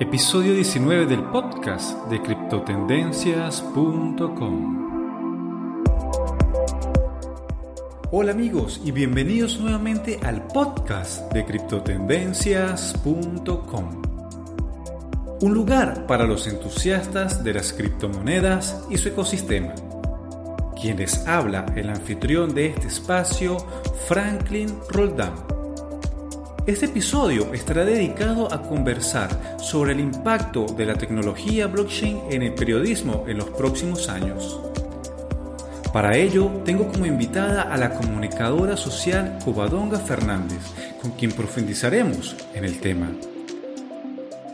Episodio 19 del podcast de criptotendencias.com. Hola amigos y bienvenidos nuevamente al podcast de criptotendencias.com. Un lugar para los entusiastas de las criptomonedas y su ecosistema. Quienes habla el anfitrión de este espacio, Franklin Roldán. Este episodio estará dedicado a conversar sobre el impacto de la tecnología blockchain en el periodismo en los próximos años. Para ello, tengo como invitada a la comunicadora social Covadonga Fernández, con quien profundizaremos en el tema.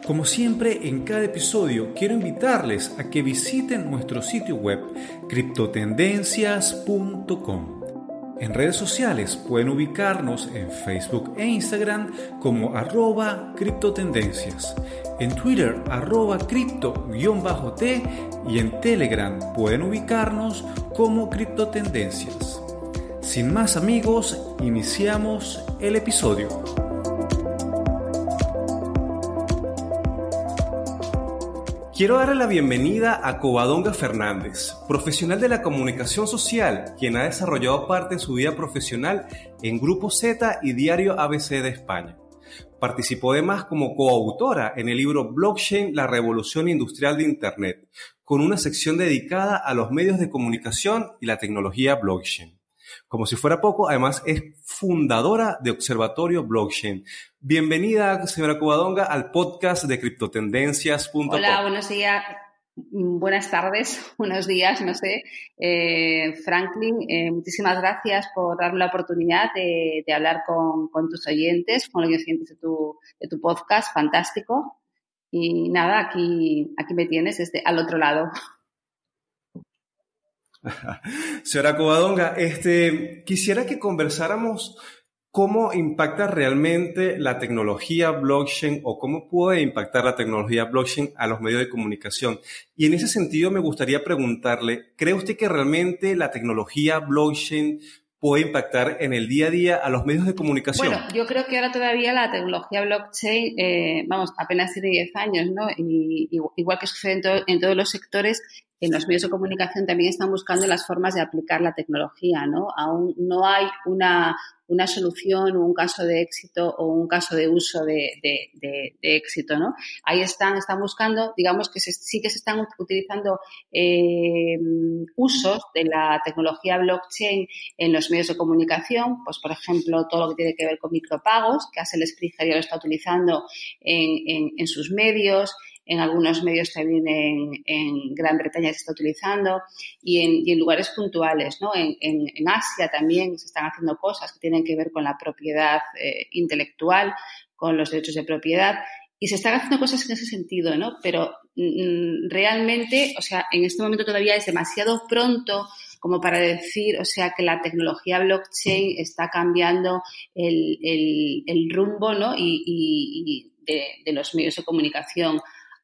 Como siempre, en cada episodio quiero invitarles a que visiten nuestro sitio web criptotendencias.com en redes sociales pueden ubicarnos en Facebook e Instagram como arroba criptotendencias, en Twitter arroba cripto-t y en Telegram pueden ubicarnos como criptotendencias. Sin más amigos, iniciamos el episodio. Quiero darle la bienvenida a Covadonga Fernández, profesional de la comunicación social, quien ha desarrollado parte de su vida profesional en Grupo Z y Diario ABC de España. Participó además como coautora en el libro Blockchain, la revolución industrial de Internet, con una sección dedicada a los medios de comunicación y la tecnología blockchain. Como si fuera poco, además es fundadora de Observatorio Blockchain. Bienvenida, señora Cubadonga, al podcast de criptotendencias.com. Hola, buenos días. Buenas tardes, buenos días, no sé. Eh, Franklin, eh, muchísimas gracias por darme la oportunidad de, hablar con, tus oyentes, con los oyentes de tu, de tu podcast, fantástico. Y nada, aquí, aquí me tienes este, al otro lado. Señora Covadonga, este, quisiera que conversáramos cómo impacta realmente la tecnología blockchain o cómo puede impactar la tecnología blockchain a los medios de comunicación. Y en ese sentido me gustaría preguntarle, ¿cree usted que realmente la tecnología blockchain puede impactar en el día a día a los medios de comunicación? Bueno, yo creo que ahora todavía la tecnología blockchain, eh, vamos, apenas tiene 10 años, ¿no? Y, igual que sucede en todos los sectores, en los medios de comunicación también están buscando las formas de aplicar la tecnología, ¿no? Aún no hay una, una solución o un caso de éxito o un caso de uso de, de, éxito, ¿no? Ahí están, están buscando, digamos que sí que se están utilizando eh, usos de la tecnología blockchain en los medios de comunicación, pues por ejemplo todo lo que tiene que ver con micropagos, que Axel Springer ya lo está utilizando en, en sus medios, en algunos medios también en, Gran Bretaña se está utilizando y en, lugares puntuales, ¿no? En, Asia también se están haciendo cosas que tienen que ver con la propiedad eh, intelectual, con los derechos de propiedad y se están haciendo cosas en ese sentido, ¿no? Pero mm, realmente, o sea, en este momento todavía es demasiado pronto como para decir, o sea, que la tecnología blockchain está cambiando el, rumbo, ¿no? Y, de, los medios de comunicación.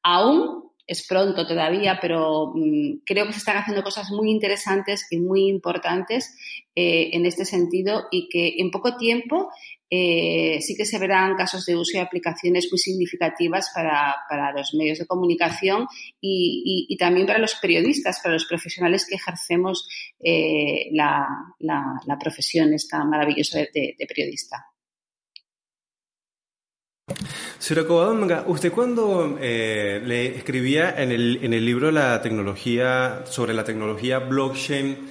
Aún es pronto todavía, pero mm, creo que se están haciendo cosas muy interesantes y muy importantes eh, en este sentido y que en poco tiempo eh, sí que se verán casos de uso y aplicaciones muy significativas para, los medios de comunicación y, también para los periodistas, para los profesionales que ejercemos eh, la, profesión esta maravillosa de periodista. Señora Covadonga, usted cuando eh, le escribía en el, en el libro la tecnología, sobre la tecnología blockchain,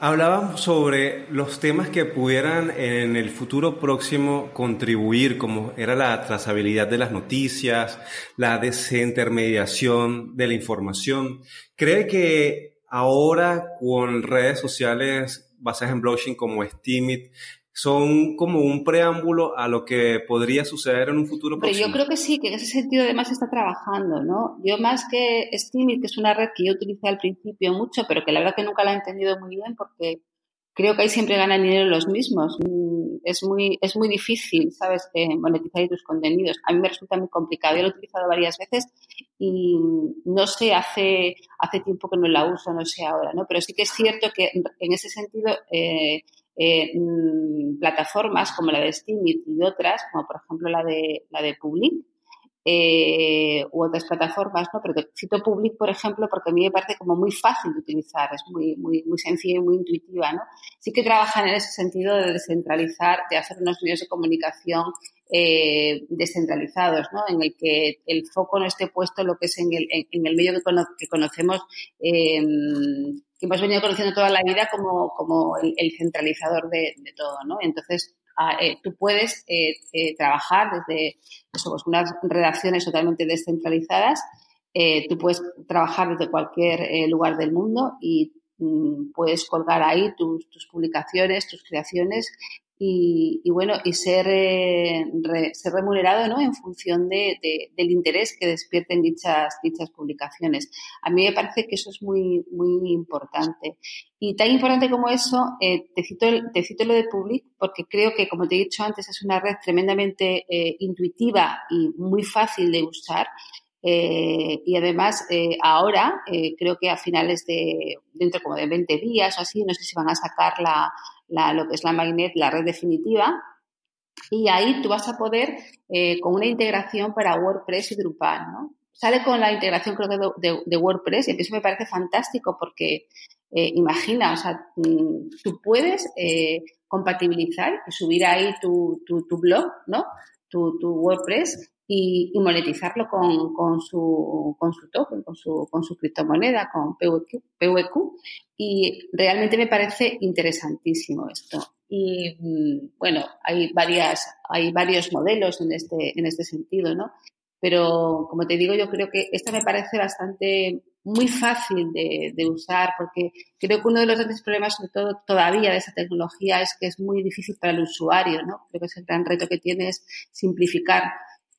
hablaba sobre los temas que pudieran en el futuro próximo contribuir, como era la trazabilidad de las noticias, la desintermediación de la información. ¿Cree que ahora con redes sociales basadas en blockchain como Steemit, son como un preámbulo a lo que podría suceder en un futuro próximo. Pero yo creo que sí, que en ese sentido además está trabajando, ¿no? Yo más que Steemit, que es una red que yo utilicé al principio mucho, pero que la verdad que nunca la he entendido muy bien porque creo que ahí siempre ganan dinero los mismos. Mm, es muy, es muy difícil, ¿sabes?, monetizar tus contenidos. A mí me resulta muy complicado. Yo lo he utilizado varias veces y no sé, hace, hace tiempo que no la uso, no sé ahora, ¿no? Pero sí que es cierto que en ese sentido eh, eh, mm, plataformas como la de Steam y otras, como por ejemplo la de, la de Public, eh, u otras plataformas, ¿no? Pero cito Public, por ejemplo, porque a mí me parece como muy fácil de utilizar, es muy, muy, muy sencilla y muy intuitiva, ¿no? Sí que trabajan en ese sentido de descentralizar, de hacer unos medios de comunicación eh, descentralizados, ¿no? En el que el foco no esté puesto lo que es en el, en, el medio que, conocemos, eh, que hemos venido conociendo toda la vida como, como el, centralizador de, todo, ¿no? Entonces, eh, tú puedes eh, eh, trabajar desde pues unas redacciones totalmente descentralizadas, tú puedes trabajar desde cualquier lugar del mundo y mm, puedes colgar ahí tus, tus publicaciones, tus creaciones y, bueno, y ser, eh, ser remunerado ¿no? en función de, del interés que despierten dichas, dichas publicaciones. A mí me parece que eso es muy, muy importante. Y tan importante como eso, eh, te, cito, te cito lo de Public porque creo que, como te he dicho antes, es una red tremendamente eh, intuitiva y muy fácil de usar. Y además, ahora, creo que a finales de, dentro como de 20 días o así, no sé si van a sacar la, lo que es la la red definitiva, y ahí tú vas a poder, eh, con una integración para WordPress y Drupal, ¿no? Sale con la integración, creo que de, WordPress, y eso me parece fantástico porque, eh, imagina, o sea, mm, tú puedes eh, compatibilizar y subir ahí tu, tu, tu blog, ¿no? Tu, tu WordPress y, monetizarlo con, con, su, con su token, con su, con su criptomoneda, con PVQ, PVQ. Y realmente me parece interesantísimo esto. Y mm, bueno, hay varias, hay varios modelos en este, en este sentido, ¿no? Pero como te digo, yo creo que esto me parece bastante muy fácil de, de, usar porque creo que uno de los grandes problemas, sobre todo todavía de esa tecnología, es que es muy difícil para el usuario, ¿no? Creo que es el gran reto que tiene es simplificar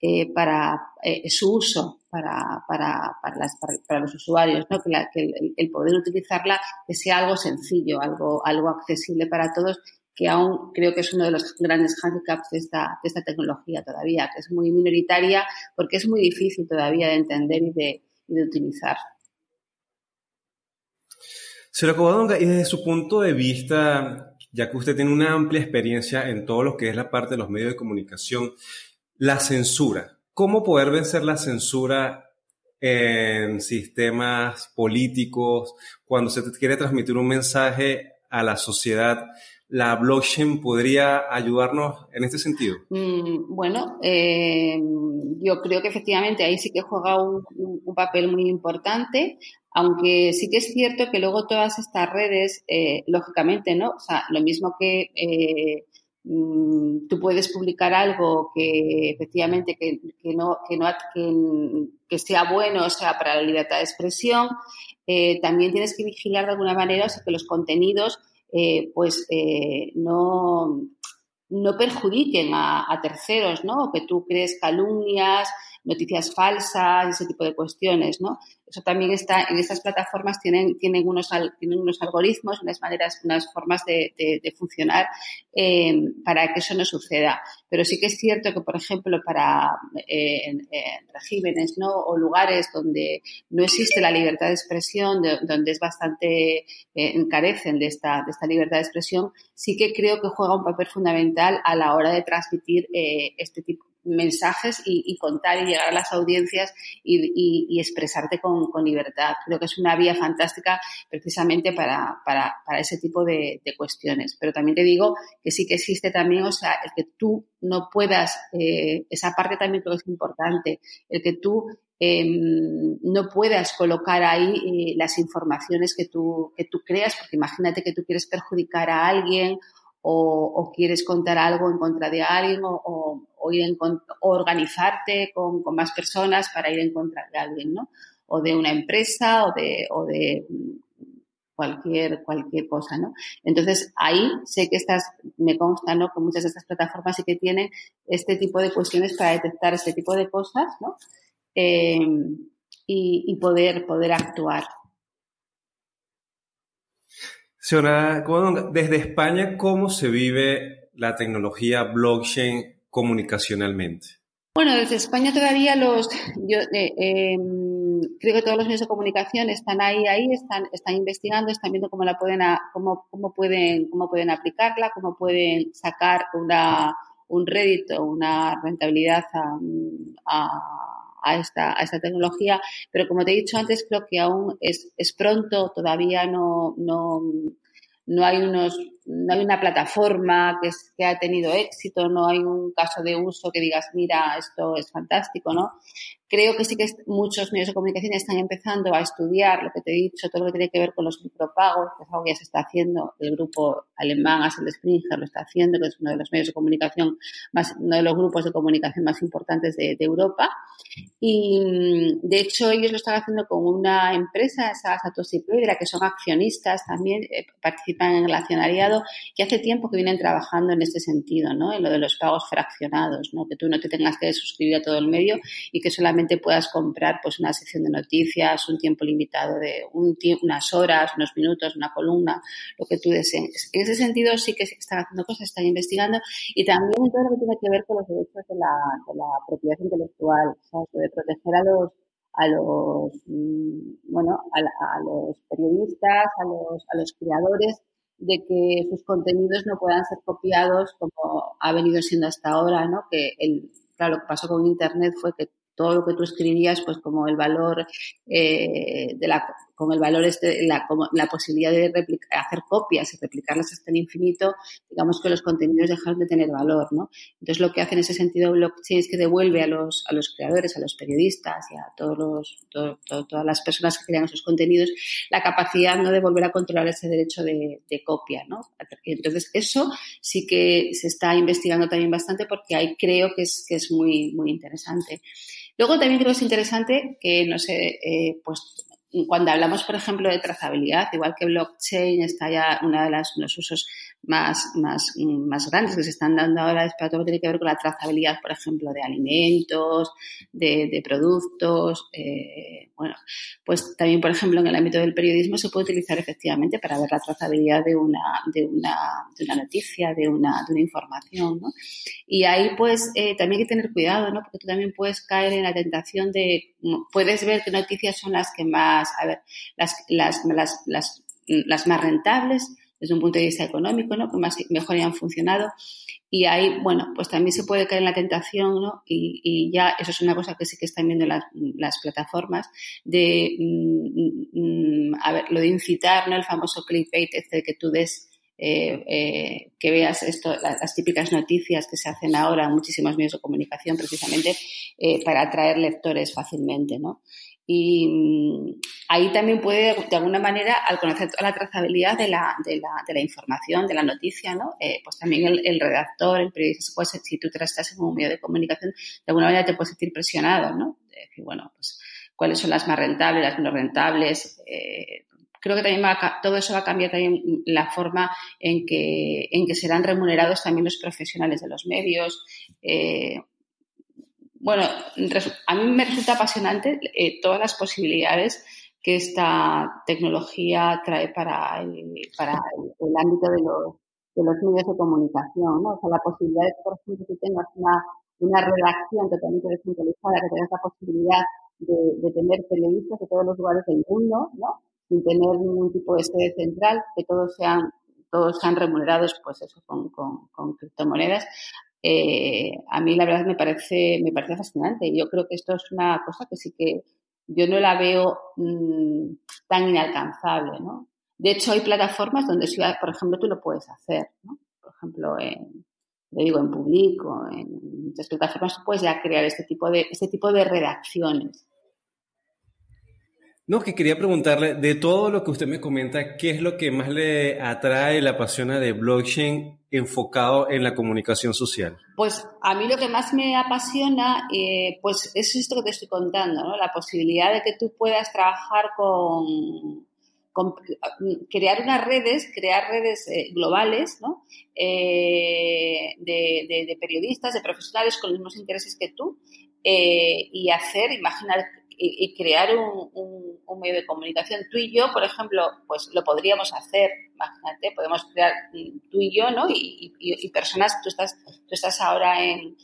eh, para eh, su uso para, para, para, las, para, los usuarios, ¿no? que, la, que el, poder utilizarla que sea algo sencillo, algo, algo accesible para todos, que aún creo que es uno de los grandes handicaps de esta, de esta tecnología todavía, que es muy minoritaria porque es muy difícil todavía de entender y de, y de utilizar. Señora Covadonga, y desde su punto de vista, ya que usted tiene una amplia experiencia en todo lo que es la parte de los medios de comunicación, la censura. ¿Cómo poder vencer la censura en sistemas políticos cuando se quiere transmitir un mensaje a la sociedad? ¿La blockchain podría ayudarnos en este sentido? Mm, bueno, eh, yo creo que efectivamente ahí sí que juega un, papel muy importante, aunque sí que es cierto que luego todas estas redes, eh, lógicamente, ¿no? O sea, lo mismo que eh, Mm, tú puedes publicar algo que efectivamente que, no, que, no que, sea bueno, o sea, para la libertad de expresión, eh, también tienes que vigilar de alguna manera o que los contenidos eh, pues eh, no, no perjudiquen a, a, terceros, ¿no? Que tú crees calumnias, noticias falsas, ese tipo de cuestiones, ¿no? Eso también está en estas plataformas, tienen, tienen, unos, tienen unos algoritmos, unas maneras, unas formas de, funcionar eh, para que eso no suceda. Pero sí que es cierto que, por ejemplo, para eh, regímenes ¿no? o lugares donde no existe la libertad de expresión, donde es bastante, eh, encarecen de esta, de esta libertad de expresión, sí que creo que juega un papel fundamental a la hora de transmitir eh, este tipo mensajes y, contar y llegar a las audiencias y, expresarte con, libertad. Creo que es una vía fantástica precisamente para, para, ese tipo de, cuestiones. Pero también te digo que sí que existe también, o sea, el que tú no puedas, eh, esa parte también creo que es importante, el que tú em, no puedas colocar ahí eh, las informaciones que tú, que tú creas, porque imagínate que tú quieres perjudicar a alguien o, quieres contar algo en contra de alguien o, organizarte con, más personas para ir en contra de alguien, ¿no? O de una empresa o de, o de cualquier, cualquier cosa, ¿no? Entonces, ahí sé que estas, me consta, ¿no? Que muchas de estas plataformas sí que tienen este tipo de cuestiones para detectar este tipo de cosas, ¿no? Eh, y, y, poder, poder actuar. Señora desde España, ¿cómo se vive la tecnología blockchain comunicacionalmente? Bueno, desde España todavía los, yo eh, em, creo que todos los medios de comunicación están ahí, ahí, están, están investigando, están viendo cómo la pueden, cómo, cómo pueden, cómo pueden aplicarla, cómo pueden sacar una, un rédito, una rentabilidad a, a, esta, a esta tecnología, pero como te he dicho antes, creo que aún es, es pronto, todavía no, no, no hay unos no hay una plataforma que, que ha tenido éxito, no hay un caso de uso que digas, mira, esto es fantástico, ¿no? Creo que sí que muchos medios de comunicación están empezando a estudiar lo que te he dicho, todo lo que tiene que ver con los micropagos, que es algo que ya se está haciendo. El grupo alemán, Asel Springer, lo está haciendo, que es uno de los medios de comunicación más, uno de los grupos de comunicación más importantes de, Europa. Y de hecho, ellos lo están haciendo con una empresa, Satoshi Pedra, que son accionistas también, eh, participan en el accionariado, que hace tiempo que vienen trabajando en este sentido, ¿no? En lo de los pagos fraccionados, ¿no? Que tú no te tengas que suscribir a todo el medio y que solamente puedas comprar pues una sección de noticias, un tiempo limitado de un unas horas, unos minutos, una columna, lo que tú desees. En ese sentido sí que están haciendo cosas, están investigando y también todo lo que tiene que ver con los derechos de la, de la propiedad intelectual, de proteger a los a los mm, bueno a, a, los periodistas, a los, a los creadores de que sus contenidos no puedan ser copiados como ha venido siendo hasta ahora, ¿no? Que el, claro, lo que pasó con Internet fue que todo lo que tú escribías, pues como el valor eh, de la, con el valor este, la, la posibilidad de hacer copias y replicarlas hasta el infinito, digamos que los contenidos dejan de tener valor, ¿no? Entonces lo que hace en ese sentido blockchain es que devuelve a los, a los creadores, a los periodistas y a todos los, todas las personas que crean esos contenidos la capacidad ¿no? de volver a controlar ese derecho de, de copia, ¿no? Entonces eso sí que se está investigando también bastante porque ahí creo que es, que es muy, muy interesante. Luego también creo que es interesante que, no sé, eh, pues cuando hablamos, por ejemplo, de trazabilidad, igual que blockchain está ya una de las, los usos más, más, más grandes que se están dando ahora para todo lo que tiene que ver con la trazabilidad, por ejemplo, de alimentos, de, de productos. Eh, bueno, pues también, por ejemplo, en el ámbito del periodismo se puede utilizar efectivamente para ver la trazabilidad de una, de una, de una noticia, de una, de una información, ¿no? Y ahí, pues, eh, también hay que tener cuidado, ¿no? Porque tú también puedes caer en la tentación de, puedes ver qué noticias son las que más, a ver, las, las, las, las, las más rentables, desde un punto de vista económico, ¿no? Que más, mejor hayan funcionado. Y ahí, bueno, pues también se puede caer en la tentación, ¿no? Y, y ya eso es una cosa que sí que están viendo las, plataformas, de, mm, mm, a ver, lo de incitar, ¿no? El famoso clickbait, este que tú des eh, eh, que veas esto, las, típicas noticias que se hacen ahora en muchísimos medios de comunicación precisamente eh, para atraer lectores fácilmente, ¿no? Y mm, ahí también puede, de alguna manera, al conocer toda la trazabilidad de la, de la, de la información, de la noticia, ¿no? Eh, pues también el, redactor, el periodista, pues, si tú te en un medio de comunicación, de alguna manera te puedes sentir presionado, ¿no? De decir, bueno, pues, ¿cuáles son las más rentables, las menos rentables? Eh, creo que también va todo eso va a cambiar también la forma en que, en que serán remunerados también los profesionales de los medios. Eh, bueno, a mí me resulta apasionante eh, todas las posibilidades que esta tecnología trae para el, para el, ámbito de los, de los medios de comunicación, ¿no? O sea, la posibilidad de que, por ejemplo, tú tengas una, una redacción totalmente descentralizada, que tengas la posibilidad de, de tener periodistas de todos los lugares del mundo, ¿no? Sin tener ningún tipo de sede central, que todos sean todos sean remunerados, pues eso, con, con, con criptomonedas eh, a mí la verdad me parece, me parece fascinante. Yo creo que esto es una cosa que sí que yo no la veo mmm, tan inalcanzable, ¿no? De hecho, hay plataformas donde, por ejemplo, tú lo puedes hacer, ¿no? Por ejemplo, en, le digo, en público, en muchas plataformas puedes ya crear este tipo de, este tipo de redacciones. No, que quería preguntarle, de todo lo que usted me comenta, ¿qué es lo que más le atrae, le apasiona de blockchain enfocado en la comunicación social? Pues a mí lo que más me apasiona, eh, pues es esto que te estoy contando, ¿no? La posibilidad de que tú puedas trabajar con, crear unas redes, crear redes eh, globales, ¿no? Eh, de, periodistas, de profesionales con los mismos intereses que tú, y hacer, imaginar y, crear un, un, medio de comunicación. Tú y yo, por ejemplo, pues lo podríamos hacer, imagínate, podemos crear tú y yo, ¿no? Y, y, personas, tú estás, tú estás ahora en,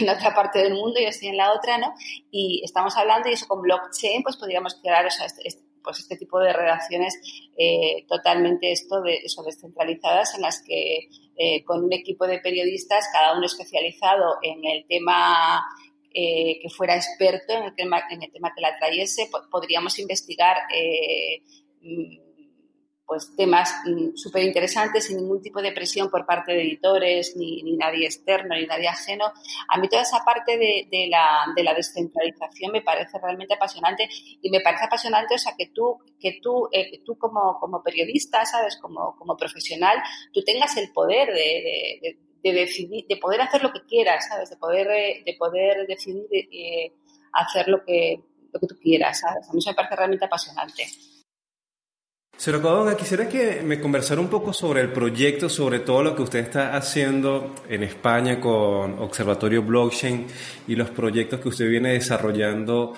en otra parte del mundo, yo estoy en la otra, ¿no? Y estamos hablando y eso con blockchain, pues podríamos crear este, este, pues este tipo de redacciones eh, totalmente esto de eso descentralizadas en las que eh, con un equipo de periodistas, cada uno especializado en el tema que fuera experto en el tema, en el tema que la trayese, podríamos investigar mm, pues temas mm, súper interesantes sin ningún tipo de presión por parte de editores, ni, nadie externo, ni nadie ajeno. A mí toda esa parte de, la, de, la, descentralización me parece realmente apasionante y me parece apasionante, o sea, que tú, que tú, eh, tú como, como periodista, ¿sabes? Como, como profesional, tú tengas el poder de, de, decidir, de poder hacer lo que quieras, ¿sabes? De poder, eh, de poder decidir eh, hacer lo que, lo que tú quieras, ¿sabes? A mí eso me parece realmente apasionante. Señora Codonga, quisiera que me conversara un poco sobre el proyecto, sobre todo lo que usted está haciendo en España con Observatorio Blockchain y los proyectos que usted viene desarrollando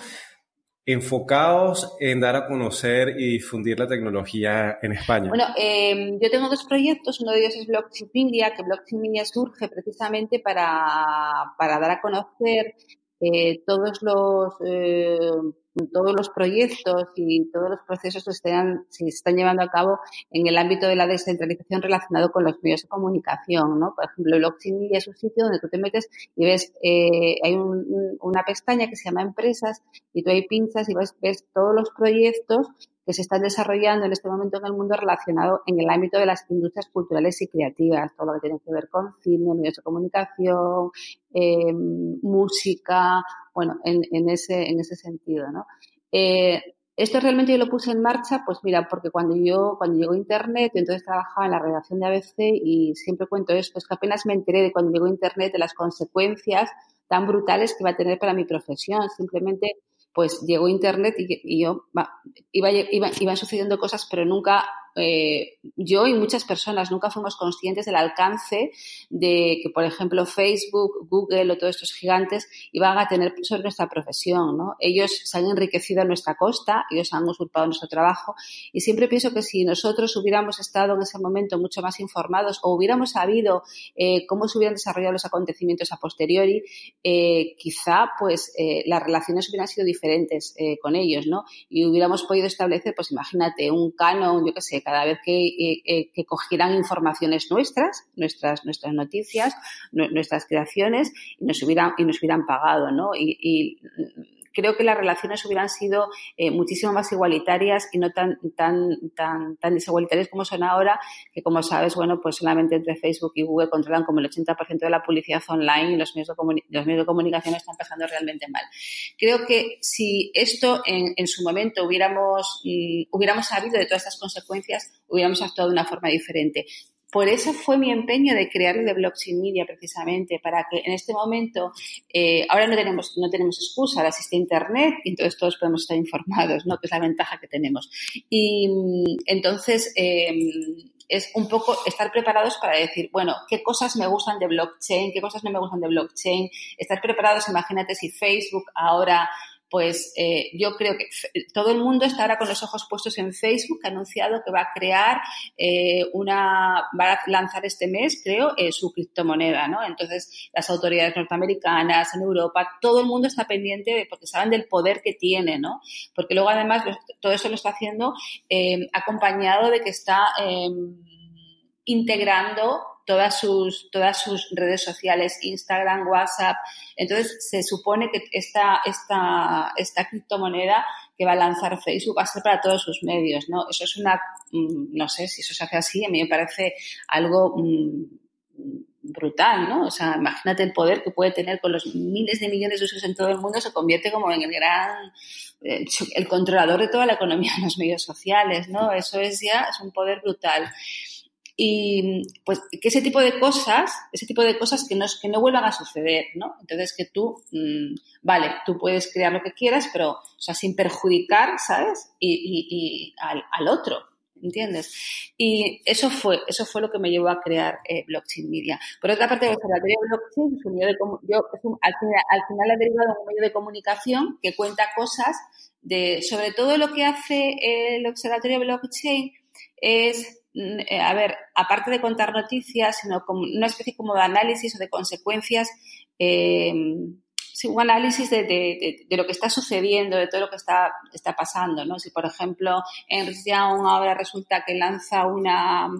enfocados en dar a conocer y difundir la tecnología en España. Bueno, eh, yo tengo dos proyectos, uno de ellos es Blockchain Media, que Blockchain Media surge precisamente para, para dar a conocer eh, todos los eh, todos los proyectos y todos los procesos que se están llevando a cabo en el ámbito de la descentralización relacionado con los medios de comunicación, ¿no? Por ejemplo, el Media es un sitio donde tú te metes y ves, eh, hay una pestaña que se llama Empresas y tú ahí pinchas y ves, ves todos los proyectos que se están desarrollando en este momento en el mundo relacionado en el ámbito de las industrias culturales y creativas, todo lo que tiene que ver con cine, medios de comunicación, eh, música, bueno, en, en, ese, en ese sentido, ¿no? Eh, esto realmente yo lo puse en marcha, pues mira, porque cuando yo, cuando llegó Internet, yo entonces trabajaba en la redacción de ABC y siempre cuento esto, es que apenas me enteré de cuando llegó Internet de las consecuencias tan brutales que va a tener para mi profesión. Simplemente pues llegó Internet y, yo iba, iba, iban sucediendo cosas, pero nunca eh, yo y muchas personas nunca fuimos conscientes del alcance de que, por ejemplo, Facebook, Google o todos estos gigantes iban a tener sobre nuestra profesión, ¿no? Ellos se han enriquecido a nuestra costa, ellos han usurpado nuestro trabajo y siempre pienso que si nosotros hubiéramos estado en ese momento mucho más informados o hubiéramos sabido eh, cómo se hubieran desarrollado los acontecimientos a posteriori, eh, quizá pues las relaciones hubieran sido diferentes con ellos, ¿no? Y hubiéramos podido establecer, pues imagínate, un canon, yo qué sé, cada vez eh, eh, que, cogieran informaciones nuestras, nuestras, nuestras noticias, nuestras creaciones, y nos hubieran, y nos hubieran pagado, ¿no? y creo que las relaciones hubieran sido eh, muchísimo más igualitarias y no tan, tan, tan, tan desigualitarias como son ahora, que como sabes, bueno, pues solamente entre Facebook y Google controlan como el 80% de la publicidad online y los medios, de los medios de comunicación están pasando realmente mal. Creo que si esto en, su momento hubiéramos, mm, hubiéramos sabido de todas estas consecuencias, hubiéramos actuado de una forma diferente. Por eso fue mi empeño de crear el de Blockchain Media precisamente, para que en este momento, eh, ahora no tenemos, no tenemos excusa, ahora existe Internet y entonces todos podemos estar informados, ¿no? Que es la ventaja que tenemos. Y mm, entonces, em, es un poco estar preparados para decir, bueno, qué cosas me gustan de blockchain, qué cosas no me gustan de blockchain. Estar preparados, imagínate si Facebook ahora pues eh, yo creo que todo el mundo está ahora con los ojos puestos en Facebook, ha anunciado que va a crear eh, una, va a lanzar este mes, creo, eh, su criptomoneda, ¿no? Entonces, las autoridades norteamericanas, en Europa, todo el mundo está pendiente de, porque saben del poder que tiene, ¿no? Porque luego, además, todo eso lo está haciendo acompañado de que está em, integrando todas sus, todas sus redes sociales, Instagram, WhatsApp. Entonces, se supone que esta, esta, esta criptomoneda que va a lanzar Facebook va a ser para todos sus medios, ¿no? Eso es una, mm, no sé si eso se hace así, a mí me parece algo mm, brutal, ¿no? O sea, imagínate el poder que puede tener con los miles de millones de usuarios en todo el mundo, se convierte como en el gran, eh, el controlador de toda la economía en los medios sociales, ¿no? Eso es ya, es un poder brutal y pues que ese tipo de cosas, ese tipo de cosas que no, que no vuelvan a suceder, ¿no? Entonces que tú, mm, vale, tú puedes crear lo que quieras, pero, o sea, sin perjudicar, ¿sabes? Y, y, al, al, otro, ¿entiendes? Y eso fue, eso fue lo que me llevó a crear eh, Blockchain Media. Por otra parte, el Observatorio Blockchain es un medio de yo, un, al, final, al final ha derivado un medio de comunicación que cuenta cosas de, sobre todo lo que hace el Observatorio Blockchain es Mm, eh, a ver, aparte de contar noticias, sino como una especie como de análisis o de consecuencias, eh, un análisis de, lo que está sucediendo, de todo lo que está, está pasando, ¿no? Si, por ejemplo, en Young ahora resulta que lanza una,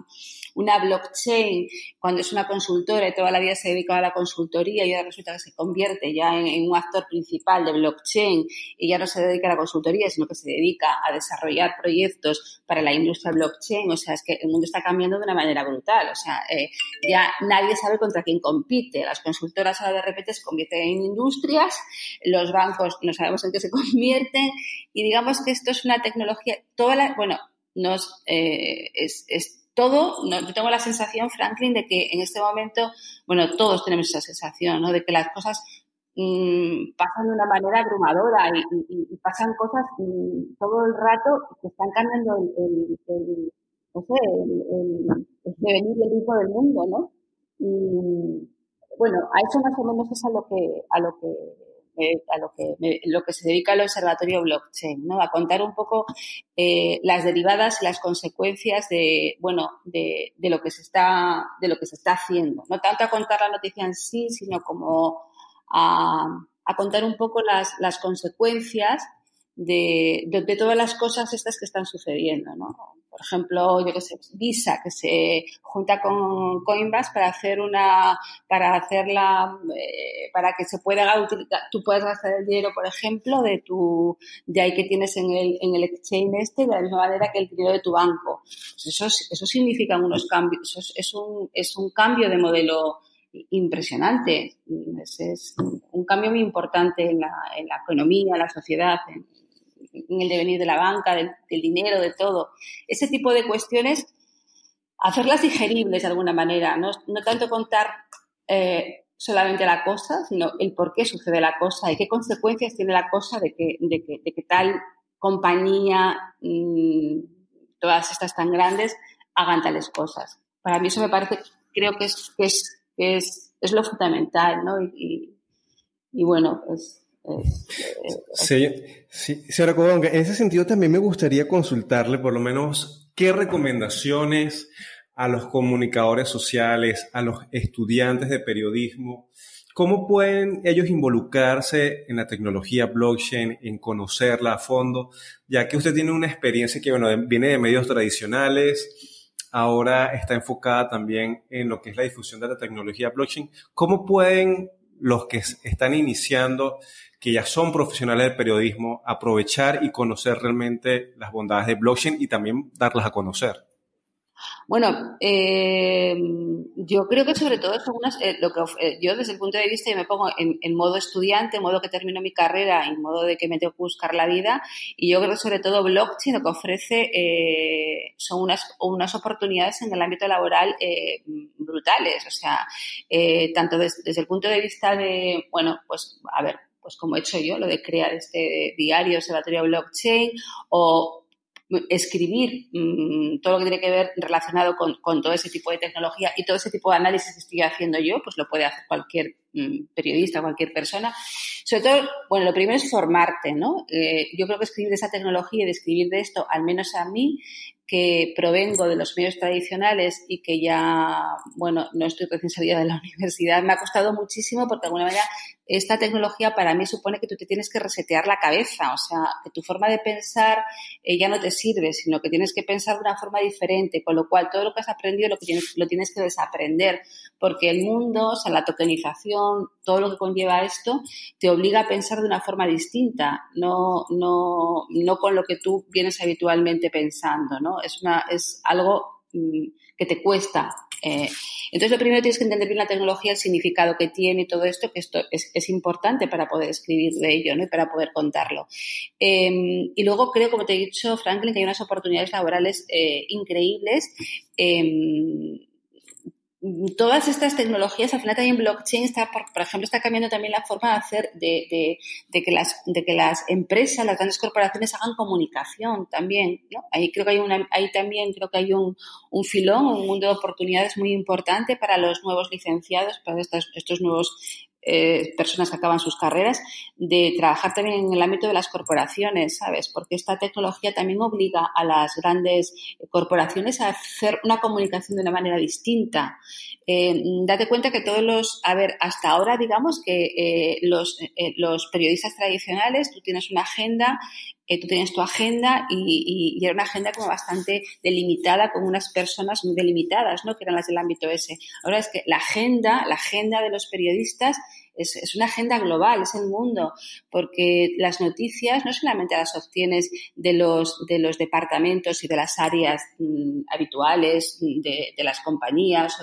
una blockchain cuando es una consultora y toda la vida se ha dedicado a la consultoría y ahora resulta que se convierte ya en, un actor principal de blockchain y ya no se dedica a la consultoría, sino que se dedica a desarrollar proyectos para la industria blockchain. O sea, es que el mundo está cambiando de una manera brutal. O sea, eh, ya nadie sabe contra quién compite. Las consultoras ahora de repente se convierten en industrias, los bancos no sabemos en qué se convierten y digamos que esto es una tecnología, toda la, bueno, nos, eh, es, es todo, no, yo tengo la sensación, Franklin, de que en este momento, bueno, todos tenemos esa sensación, ¿no? De que las cosas mm, pasan de una manera abrumadora y, pasan cosas mm, todo el rato que están cambiando el, el, no sé, el, el, devenir y el hijo del mundo, ¿no? Y bueno, a eso más o menos es a lo que, a lo que a lo que, lo que se dedica el Observatorio Blockchain, ¿no? A contar un poco eh, las derivadas y las consecuencias de, bueno, de, de, lo que se está, de lo que se está haciendo. No tanto a contar la noticia en sí, sino como a, a contar un poco las, las consecuencias de, de, todas las cosas estas que están sucediendo, ¿no? Por ejemplo, yo que sé, Visa, que se junta con Coinbase para hacer una, para hacerla, eh, para que se pueda utilizar, tú puedas gastar el dinero, por ejemplo, de tu, de ahí que tienes en el, en el exchange este, de la misma manera que el dinero de tu banco. Pues eso, eso significa unos cambios, eso es, un, es un cambio de modelo impresionante. Es, un cambio muy importante en la, en la economía, en la sociedad, en, en el devenir de la banca, del, dinero, de todo. Ese tipo de cuestiones, hacerlas digeribles de alguna manera, no, tanto contar eh, solamente la cosa, sino el por qué sucede la cosa y qué consecuencias tiene la cosa de que, de que, tal compañía, mm, todas estas tan grandes, hagan tales cosas. Para mí eso me parece, creo que es, que es, es, es lo fundamental, ¿no? Y, y, bueno, pues Sí, sí, señora en ese sentido también me gustaría consultarle por lo menos qué recomendaciones a los comunicadores sociales, a los estudiantes de periodismo, cómo pueden ellos involucrarse en la tecnología blockchain, en conocerla a fondo, ya que usted tiene una experiencia que bueno, viene de medios tradicionales, ahora está enfocada también en lo que es la difusión de la tecnología blockchain. ¿Cómo pueden los que están iniciando que ya son profesionales del periodismo, aprovechar y conocer realmente las bondades de blockchain y también darlas a conocer? Bueno, eh, yo creo que sobre todo son unas, eh, lo que eh, yo desde el punto de vista yo me pongo en, modo estudiante, en modo que termino mi carrera, en modo de que me tengo que buscar la vida y yo creo que sobre todo blockchain lo que ofrece son unas, unas oportunidades en el ámbito laboral brutales, o sea, tanto desde el punto de vista de, bueno, pues a ver, pues como he hecho yo, lo de crear este diario observatorio blockchain o escribir mm, todo lo que tiene que ver relacionado con, todo ese tipo de tecnología y todo ese tipo de análisis que estoy haciendo yo, pues lo puede hacer cualquier mm, periodista, cualquier persona. Sobre todo, bueno, lo primero es formarte, ¿no? Eh, yo creo que escribir de esa tecnología y de escribir de esto, al menos a mí, que provengo de los medios tradicionales y que ya, bueno, no estoy recién salida de la universidad, me ha costado muchísimo porque de alguna manera esta tecnología para mí supone que tú te tienes que resetear la cabeza, o sea, que tu forma de pensar eh, ya no te sirve, sino que tienes que pensar de una forma diferente, con lo cual todo lo que has aprendido lo, que tienes, lo tienes que desaprender, porque el mundo, o sea, la tokenización, todo lo que conlleva esto, te obliga a pensar de una forma distinta, no, no, no con lo que tú vienes habitualmente pensando, ¿no? Es, una, es algo mm, que te cuesta eh, entonces, lo primero tienes que entender bien la tecnología, el significado que tiene y todo esto, que esto es, importante para poder escribir de ello ¿no? y para poder contarlo. Em, y luego creo, como te he dicho, Franklin, que hay unas oportunidades laborales eh, increíbles. Todas estas tecnologías, al final también blockchain está, por, ejemplo, está cambiando también la forma de hacer de, que las, de que las empresas, las grandes corporaciones hagan comunicación también. Ahí creo que hay una, ahí también creo que hay un, un filón, un mundo de oportunidades muy importante para los nuevos licenciados, para estos, estos nuevos eh, personas que acaban sus carreras, de trabajar también en el ámbito de las corporaciones, ¿sabes? Porque esta tecnología también obliga a las grandes corporaciones a hacer una comunicación de una manera distinta. Eh, date cuenta que todos los, a ver, hasta ahora digamos que eh, los, los periodistas tradicionales, tú tienes una agenda tú tenías tu agenda y, y, era una agenda como bastante delimitada con unas personas muy delimitadas, ¿no? Que eran las del ámbito ese. Ahora es que la agenda, la agenda de los periodistas es, una agenda global, es el mundo, porque las noticias no solamente las obtienes de los, de los departamentos y de las áreas mm, habituales de, las compañías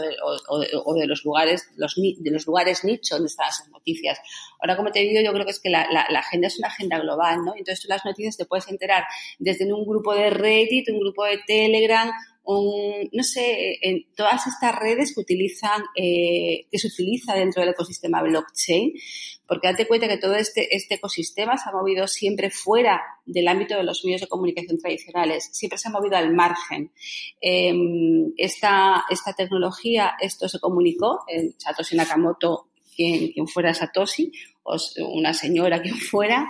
o de, los lugares, los, de los lugares nicho donde están esas noticias. Ahora, como te digo, yo creo que es que la, la, agenda es una agenda global, ¿no? Entonces tú las noticias te puedes enterar desde un grupo de Reddit, un grupo de Telegram, no sé, en todas estas redes que utilizan, eh, que se utiliza dentro del ecosistema blockchain, porque date cuenta que todo este, este ecosistema se ha movido siempre fuera del ámbito de los medios de comunicación tradicionales, siempre se ha movido al margen. Em, esta, esta tecnología, esto se comunicó, en Satoshi Nakamoto, quien, quien fuera Satoshi, o una señora, quien fuera,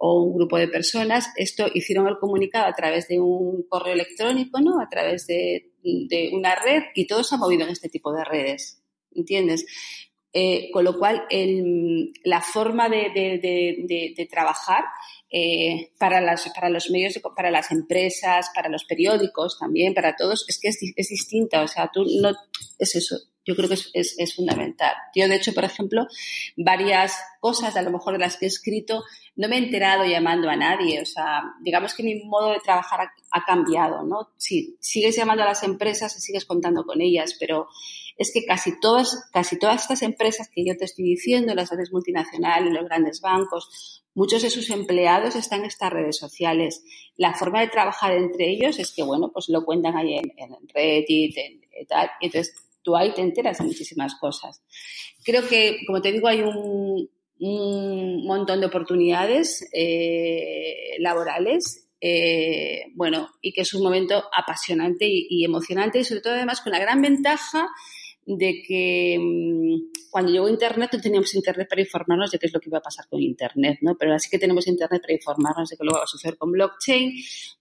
o un grupo de personas, esto hicieron el comunicado a través de un correo electrónico, ¿no? A través de, una red y todo se ha movido en este tipo de redes, ¿entiendes? Eh, con lo cual, la forma de, trabajar eh, para, las, para los medios, para las empresas, para los periódicos también, para todos, es que es, es distinta. O sea, tú no, es eso, yo creo que es, es, fundamental. Yo, de hecho, por ejemplo, varias cosas, a lo mejor de las que he escrito, no me he enterado llamando a nadie. O sea, digamos que mi modo de trabajar ha, cambiado, ¿no? Sí, sigues llamando a las empresas y sigues contando con ellas, pero es que casi todas, casi todas estas empresas que yo te estoy diciendo, las redes multinacionales, los grandes bancos, muchos de sus empleados están en estas redes sociales. La forma de trabajar entre ellos es que, bueno, pues lo cuentan ahí en, en Reddit, en, en tal. Entonces, tú ahí te enteras de muchísimas cosas. Creo que, como te digo, hay un, montón de oportunidades eh, laborales, eh, bueno, y que es un momento apasionante y, emocionante y sobre todo además con la gran ventaja de que mm, cuando llegó Internet no teníamos Internet para informarnos de qué es lo que iba a pasar con Internet, ¿no? Pero así que tenemos Internet para informarnos de qué lo va a suceder con blockchain,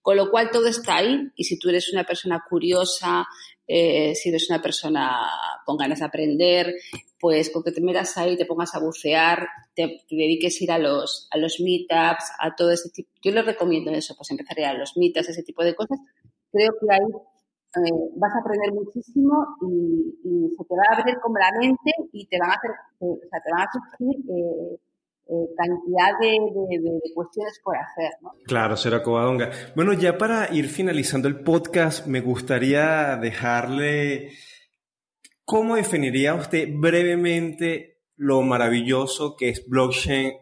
con lo cual todo está ahí y si tú eres una persona curiosa, eh, si eres una persona con ganas de aprender, pues con que te metas ahí, te pongas a bucear, te, dediques a ir a los, a los meetups, a todo ese tipo. Yo les recomiendo eso, pues empezar a a los meetups, ese tipo de cosas. Creo que ahí eh, vas a aprender muchísimo y, se te va a abrir como la mente y te van a hacer, eh, o sea, te van a surgir eh, cantidad de, cuestiones por hacer. ¿no? Claro, será Covadonga. Bueno, ya para ir finalizando el podcast, me gustaría dejarle cómo definiría usted brevemente lo maravilloso que es blockchain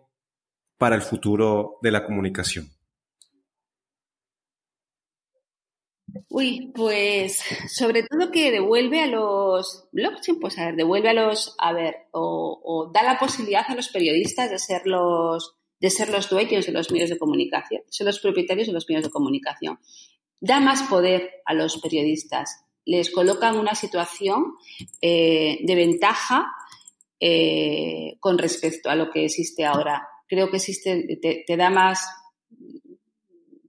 para el futuro de la comunicación. Uy, pues sobre todo que devuelve a los blockchain, pues a ver, devuelve a los, a ver, o, da la posibilidad a los periodistas de ser los, de ser los dueños de los medios de comunicación, ser los propietarios de los medios de comunicación. Da más poder a los periodistas, les coloca en una situación eh, de ventaja eh, con respecto a lo que existe ahora. Creo que existe, te da más,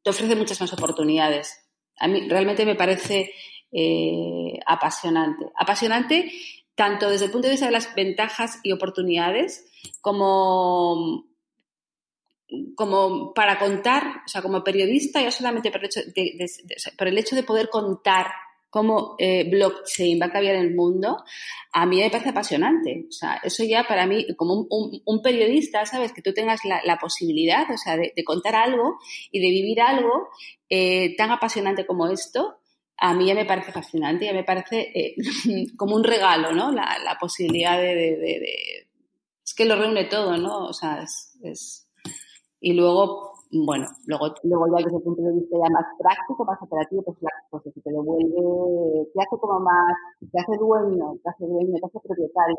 te ofrece muchas más oportunidades a mí realmente me parece eh, apasionante. Apasionante tanto desde el punto de vista de las ventajas y oportunidades como, como para contar, o sea, como periodista, ya solamente por el hecho de, por el hecho de poder contar cómo eh, blockchain va a cambiar el mundo, a mí me parece apasionante. O sea, eso ya para mí, como un, periodista, ¿sabes? Que tú tengas la, posibilidad, o sea, de, contar algo y de vivir algo eh, tan apasionante como esto, a mí ya me parece fascinante, ya me parece eh, como un regalo, ¿no? La, posibilidad de, Es que lo reúne todo, ¿no? O sea, es... Y luego, bueno, luego, luego ya desde el punto de vista ya más práctico, más operativo, pues, pues te devuelve, te hace como más, te hace dueño, te hace dueño, te hace propietario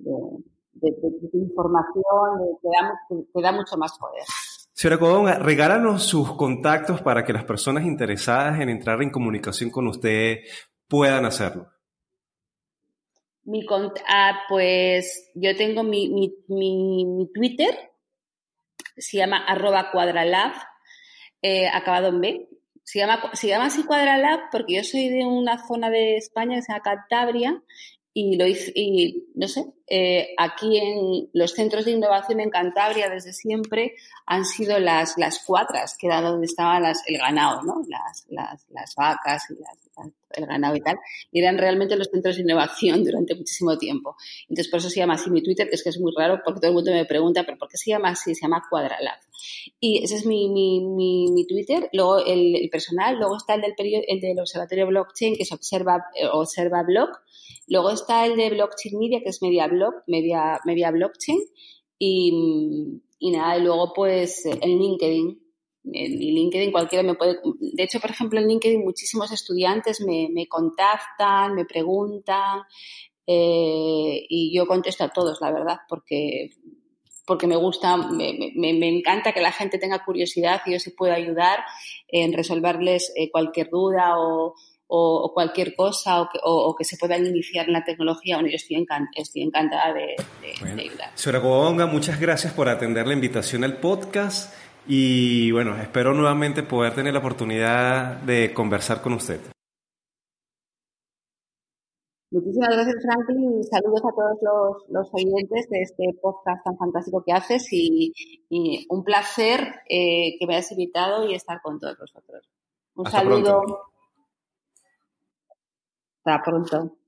de, tu información, te, da, te, da, mucho más poder. Señora Codonga, regálanos sus contactos para que las personas interesadas en entrar en comunicación con usted puedan hacerlo. Mi ah, pues yo tengo mi, mi, mi Twitter, se llama arroba cuadralab, eh, acabado en B. Se llama, se llama así cuadralab porque yo soy de una zona de España que se llama Cantabria y lo hice, y no sé, eh, aquí en los centros de innovación en Cantabria desde siempre han sido las, las cuatras, que era donde estaba las, el ganado, ¿no? Las, las, las vacas y las, el ganado y tal. Y eran realmente los centros de innovación durante muchísimo tiempo. Entonces, por eso se llama así mi Twitter, que es que es muy raro porque todo el mundo me pregunta, ¿pero por qué se llama así? Se llama Cuadralab. Y ese es mi, mi, mi, mi Twitter. Luego el, el, personal, luego está el del, periodo, el del Observatorio Blockchain, que es Observa, eh, Observa Blog Luego está el de Blockchain Media, que es Media Blog, Media, media Blockchain. Y, y nada, y luego pues en LinkedIn. En LinkedIn cualquiera me puede... De hecho, por ejemplo, en LinkedIn muchísimos estudiantes me, me contactan, me preguntan eh, y yo contesto a todos, la verdad, porque porque me gusta, me, me, me, encanta que la gente tenga curiosidad y yo se pueda ayudar en resolverles eh, cualquier duda o, o, cualquier cosa o que, o, que, se puedan iniciar en la tecnología, bueno, yo estoy, encant estoy encantada de, de, bueno, de ayudar. Señora Cobonga, muchas gracias por atender la invitación al podcast y bueno, espero nuevamente poder tener la oportunidad de conversar con usted. Muchísimas gracias, Franklin, y saludos a todos los, los, oyentes de este podcast tan fantástico que haces y, y un placer eh, que me hayas invitado y estar con todos vosotros. Un Hasta saludo. Pronto. Hasta pronto.